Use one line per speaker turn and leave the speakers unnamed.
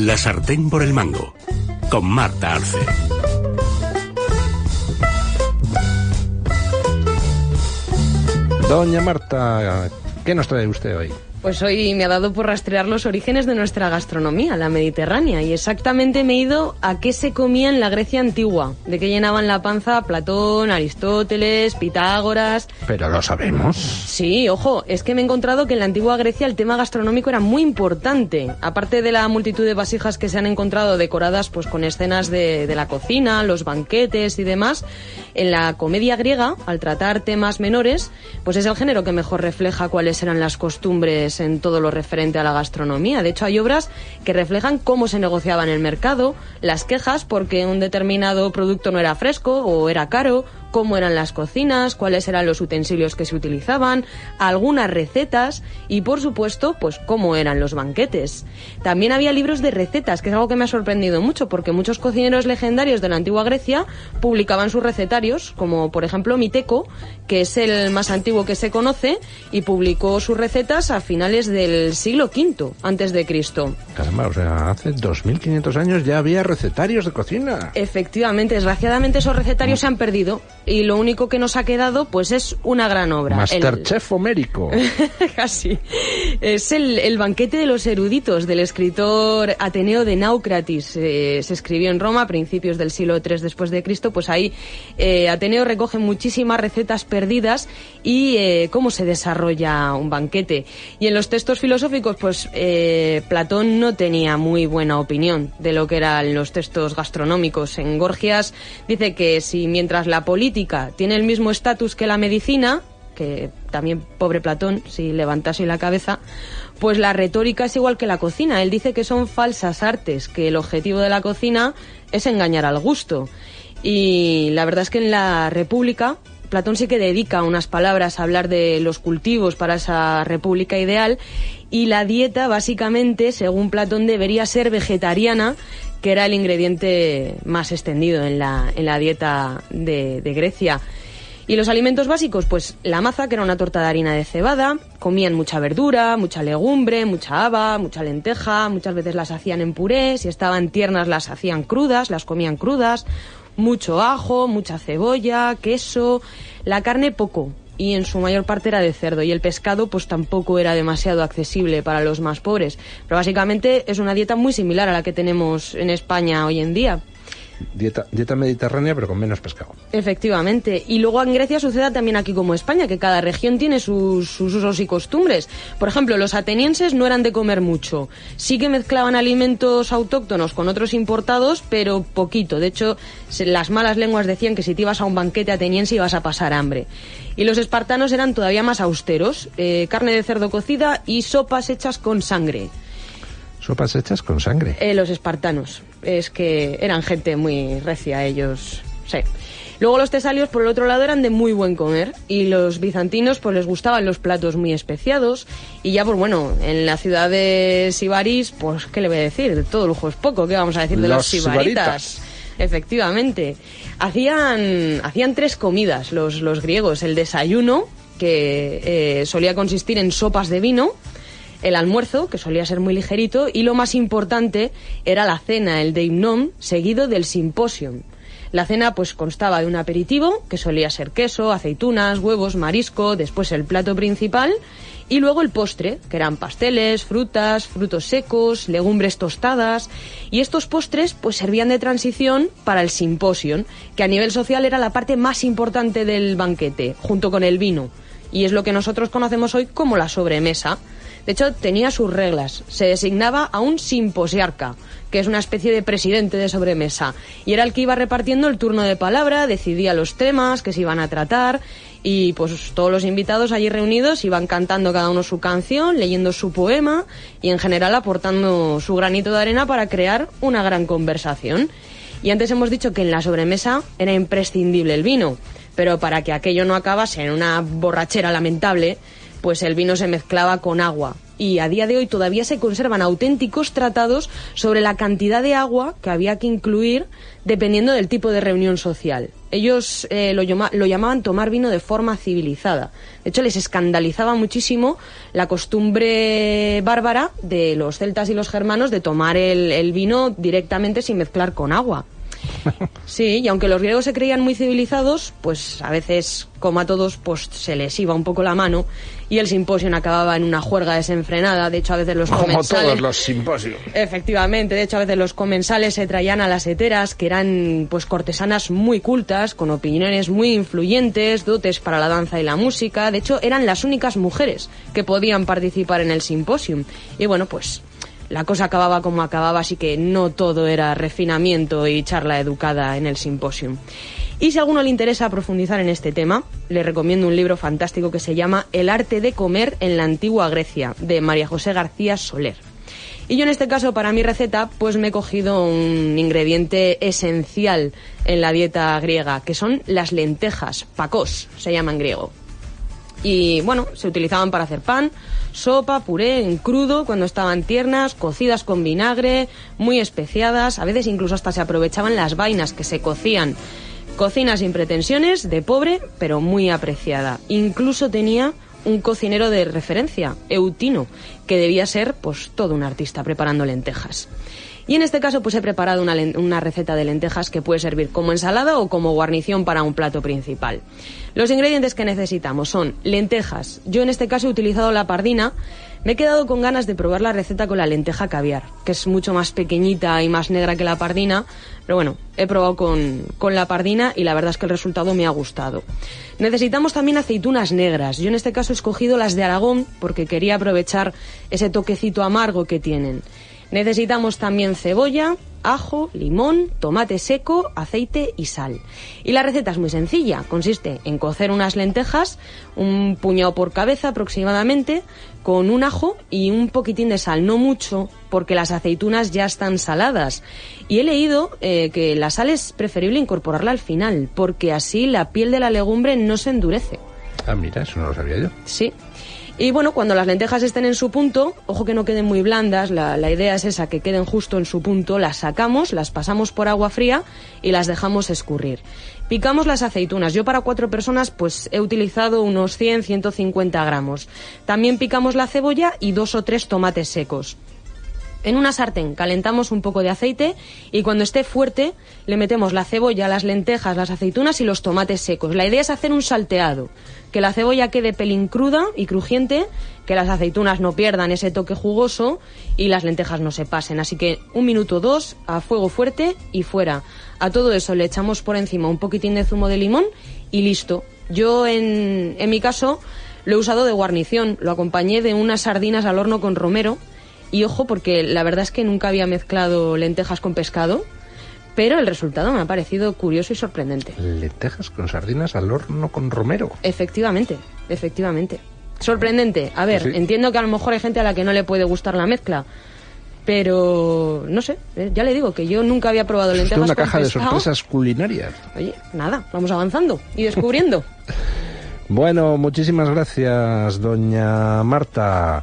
La sartén por el mango, con Marta Arce.
Doña Marta, ¿qué nos trae usted hoy?
Pues hoy me ha dado por rastrear los orígenes de nuestra gastronomía, la mediterránea, y exactamente me he ido a qué se comía en la Grecia antigua, de qué llenaban la panza Platón, Aristóteles, Pitágoras.
Pero lo sabemos.
Sí, ojo, es que me he encontrado que en la antigua Grecia el tema gastronómico era muy importante. Aparte de la multitud de vasijas que se han encontrado decoradas pues con escenas de, de la cocina, los banquetes y demás, en la comedia griega, al tratar temas menores, pues es el género que mejor refleja cuáles eran las costumbres en todo lo referente a la gastronomía. De hecho, hay obras que reflejan cómo se negociaba en el mercado, las quejas porque un determinado producto no era fresco o era caro, cómo eran las cocinas, cuáles eran los utensilios que se utilizaban, algunas recetas y, por supuesto, pues cómo eran los banquetes. También había libros de recetas, que es algo que me ha sorprendido mucho, porque muchos cocineros legendarios de la antigua Grecia publicaban sus recetarios, como por ejemplo Miteco, que es el más antiguo que se conoce, y publicó sus recetas a finales del siglo V antes de Cristo.
Caramba, o sea, hace 2500 años ya había recetarios de cocina.
Efectivamente, desgraciadamente esos recetarios se han perdido y lo único que nos ha quedado pues es una gran obra.
Masterchef homérico.
Casi. Es el, el, banquete de los eruditos del escritor Ateneo de Naucratis. Eh, se escribió en Roma a principios del siglo III después de Cristo. Pues ahí eh, Ateneo recoge muchísimas recetas perdidas y eh, cómo se desarrolla un banquete. Y en los textos filosóficos pues Platón no tenía muy buena opinión de lo que eran los textos gastronómicos. En Gorgias dice que si mientras la política tiene el mismo estatus que la medicina, que también pobre Platón, si levantase la cabeza, pues la retórica es igual que la cocina. Él dice que son falsas artes, que el objetivo de la cocina es engañar al gusto. Y la verdad es que en la República, Platón sí que dedica unas palabras a hablar de los cultivos para esa república ideal y la dieta básicamente, según Platón, debería ser vegetariana que era el ingrediente más extendido en la, en la dieta de, de, Grecia. Y los alimentos básicos, pues la maza, que era una torta de harina de cebada, comían mucha verdura, mucha legumbre, mucha haba, mucha lenteja, muchas veces las hacían en puré, si estaban tiernas las hacían crudas, las comían crudas, mucho ajo, mucha cebolla, queso, la carne poco, y en su mayor parte era de cerdo y el pescado pues tampoco era demasiado accesible para los más pobres. Pero básicamente es una dieta muy similar a la que tenemos en España hoy en día.
Dieta, dieta mediterránea, pero con menos pescado.
Efectivamente. Y luego en Grecia sucede también aquí como España, que cada región tiene sus, sus, usos y costumbres. Por ejemplo, los atenienses no eran de comer mucho. Sí que mezclaban alimentos autóctonos con otros importados, pero poquito. De hecho, las malas lenguas decían que si te ibas a un banquete ateniense ibas a pasar hambre. Y los espartanos eran todavía más austeros. Eh, carne de cerdo cocida y sopas hechas con sangre.
¿Sopas hechas con sangre?
Eh, los espartanos. Es que eran gente muy recia ellos. Sí. Luego los tesalios, por el otro lado, eran de muy buen comer. Y los bizantinos, pues les gustaban los platos muy especiados. Y ya, pues bueno, en la ciudad de Sibaris, pues, ¿qué le voy a decir? De todo lujo es poco. ¿Qué vamos a decir de los, los sibaritas? sibaritas? Efectivamente. Hacían, hacían tres comidas los, los griegos. El desayuno, que eh, solía consistir en sopas de vino el almuerzo, que solía ser muy ligerito, y lo más importante era la cena, el deimnom, seguido del simposium. La cena pues constaba de un aperitivo, que solía ser queso, aceitunas, huevos, marisco, después el plato principal y luego el postre, que eran pasteles, frutas, frutos secos, legumbres tostadas. Y estos postres pues servían de transición para el simposium, que a nivel social era la parte más importante del banquete, junto con el vino. Y es lo que nosotros conocemos hoy como la sobremesa. De hecho, tenía sus reglas. Se designaba a un simposiarca, que es una especie de presidente de sobremesa. Y era el que iba repartiendo el turno de palabra, decidía los temas que se iban a tratar. Y pues todos los invitados allí reunidos iban cantando cada uno su canción, leyendo su poema y en general aportando su granito de arena para crear una gran conversación. Y antes hemos dicho que en la sobremesa era imprescindible el vino, pero para que aquello no acabase en una borrachera lamentable, pues el vino se mezclaba con agua. Y a día de hoy todavía se conservan auténticos tratados sobre la cantidad de agua que había que incluir dependiendo del tipo de reunión social. Ellos eh, lo, llama- lo llamaban tomar vino de forma civilizada. De hecho, les escandalizaba muchísimo la costumbre bárbara de los celtas y los germanos de tomar el, el vino directamente sin mezclar con agua. Sí, y aunque los griegos se creían muy civilizados, pues a veces, como a todos, pues se les iba un poco la mano y el simposio acababa en una juerga desenfrenada. De hecho, a veces los
Como
comensales...
todos los simposios.
Efectivamente, de hecho a veces los comensales se traían a las heteras, que eran pues cortesanas muy cultas, con opiniones muy influyentes, dotes para la danza y la música. De hecho, eran las únicas mujeres que podían participar en el simposium. Y bueno, pues la cosa acababa como acababa, así que no todo era refinamiento y charla educada en el simposium. Y si a alguno le interesa profundizar en este tema, le recomiendo un libro fantástico que se llama El arte de comer en la antigua Grecia, de María José García Soler. Y yo en este caso, para mi receta, pues me he cogido un ingrediente esencial en la dieta griega, que son las lentejas, pacos, se llama en griego. Y bueno, se utilizaban para hacer pan, sopa, puré, en crudo, cuando estaban tiernas, cocidas con vinagre, muy especiadas, a veces incluso hasta se aprovechaban las vainas que se cocían. Cocina sin pretensiones, de pobre, pero muy apreciada. Incluso tenía un cocinero de referencia, Eutino, que debía ser pues todo un artista preparando lentejas. Y en este caso pues he preparado una, una receta de lentejas que puede servir como ensalada o como guarnición para un plato principal. Los ingredientes que necesitamos son lentejas. Yo en este caso he utilizado la pardina. Me he quedado con ganas de probar la receta con la lenteja caviar, que es mucho más pequeñita y más negra que la pardina. Pero bueno, he probado con, con la pardina y la verdad es que el resultado me ha gustado. Necesitamos también aceitunas negras. Yo en este caso he escogido las de Aragón porque quería aprovechar ese toquecito amargo que tienen. Necesitamos también cebolla, ajo, limón, tomate seco, aceite y sal. Y la receta es muy sencilla. Consiste en cocer unas lentejas, un puñado por cabeza aproximadamente, con un ajo y un poquitín de sal. No mucho, porque las aceitunas ya están saladas. Y he leído eh, que la sal es preferible incorporarla al final, porque así la piel de la legumbre no se endurece.
Ah, eso no lo sabía yo.
Sí. Y bueno, cuando las lentejas estén en su punto, ojo que no queden muy blandas, la, la idea es esa, que queden justo en su punto, las sacamos, las pasamos por agua fría y las dejamos escurrir. Picamos las aceitunas. Yo para cuatro personas pues he utilizado unos 100-150 gramos. También picamos la cebolla y dos o tres tomates secos. En una sartén calentamos un poco de aceite y cuando esté fuerte le metemos la cebolla, las lentejas, las aceitunas y los tomates secos. La idea es hacer un salteado, que la cebolla quede pelín cruda y crujiente, que las aceitunas no pierdan ese toque jugoso y las lentejas no se pasen. Así que un minuto o dos a fuego fuerte y fuera. A todo eso le echamos por encima un poquitín de zumo de limón y listo. Yo en, en mi caso lo he usado de guarnición, lo acompañé de unas sardinas al horno con romero y ojo, porque la verdad es que nunca había mezclado lentejas con pescado, pero el resultado me ha parecido curioso y sorprendente.
Lentejas con sardinas al horno con romero.
Efectivamente, efectivamente. Sorprendente. A ver,
Sí.
entiendo que a lo mejor hay gente a la que no le puede gustar la mezcla, pero no sé, eh, ya le digo que yo nunca había probado
Es
lentejas
una
con
caja de sorpresas culinarias.
Oye, nada, vamos avanzando y descubriendo.
Bueno, muchísimas gracias, doña Marta.